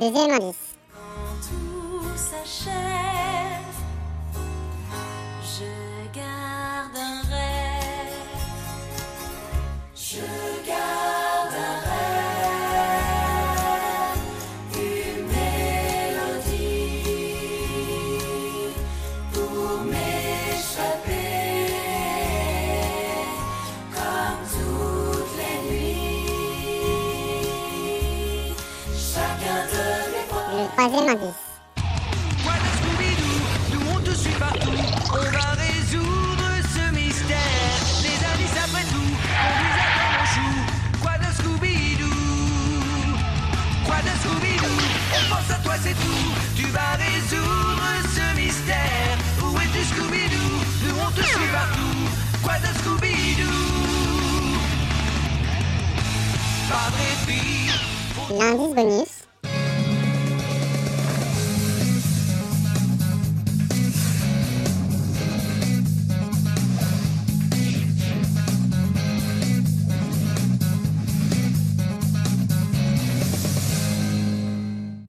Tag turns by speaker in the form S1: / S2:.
S1: Le deuxième indice.
S2: tout
S3: pense à toi c'est tout Tu vas résoudre ce mystère Où es-tu Scooby-Doo Nous on te suit partout Quoi de Scooby-Doo Pas de
S1: L'indice bonus.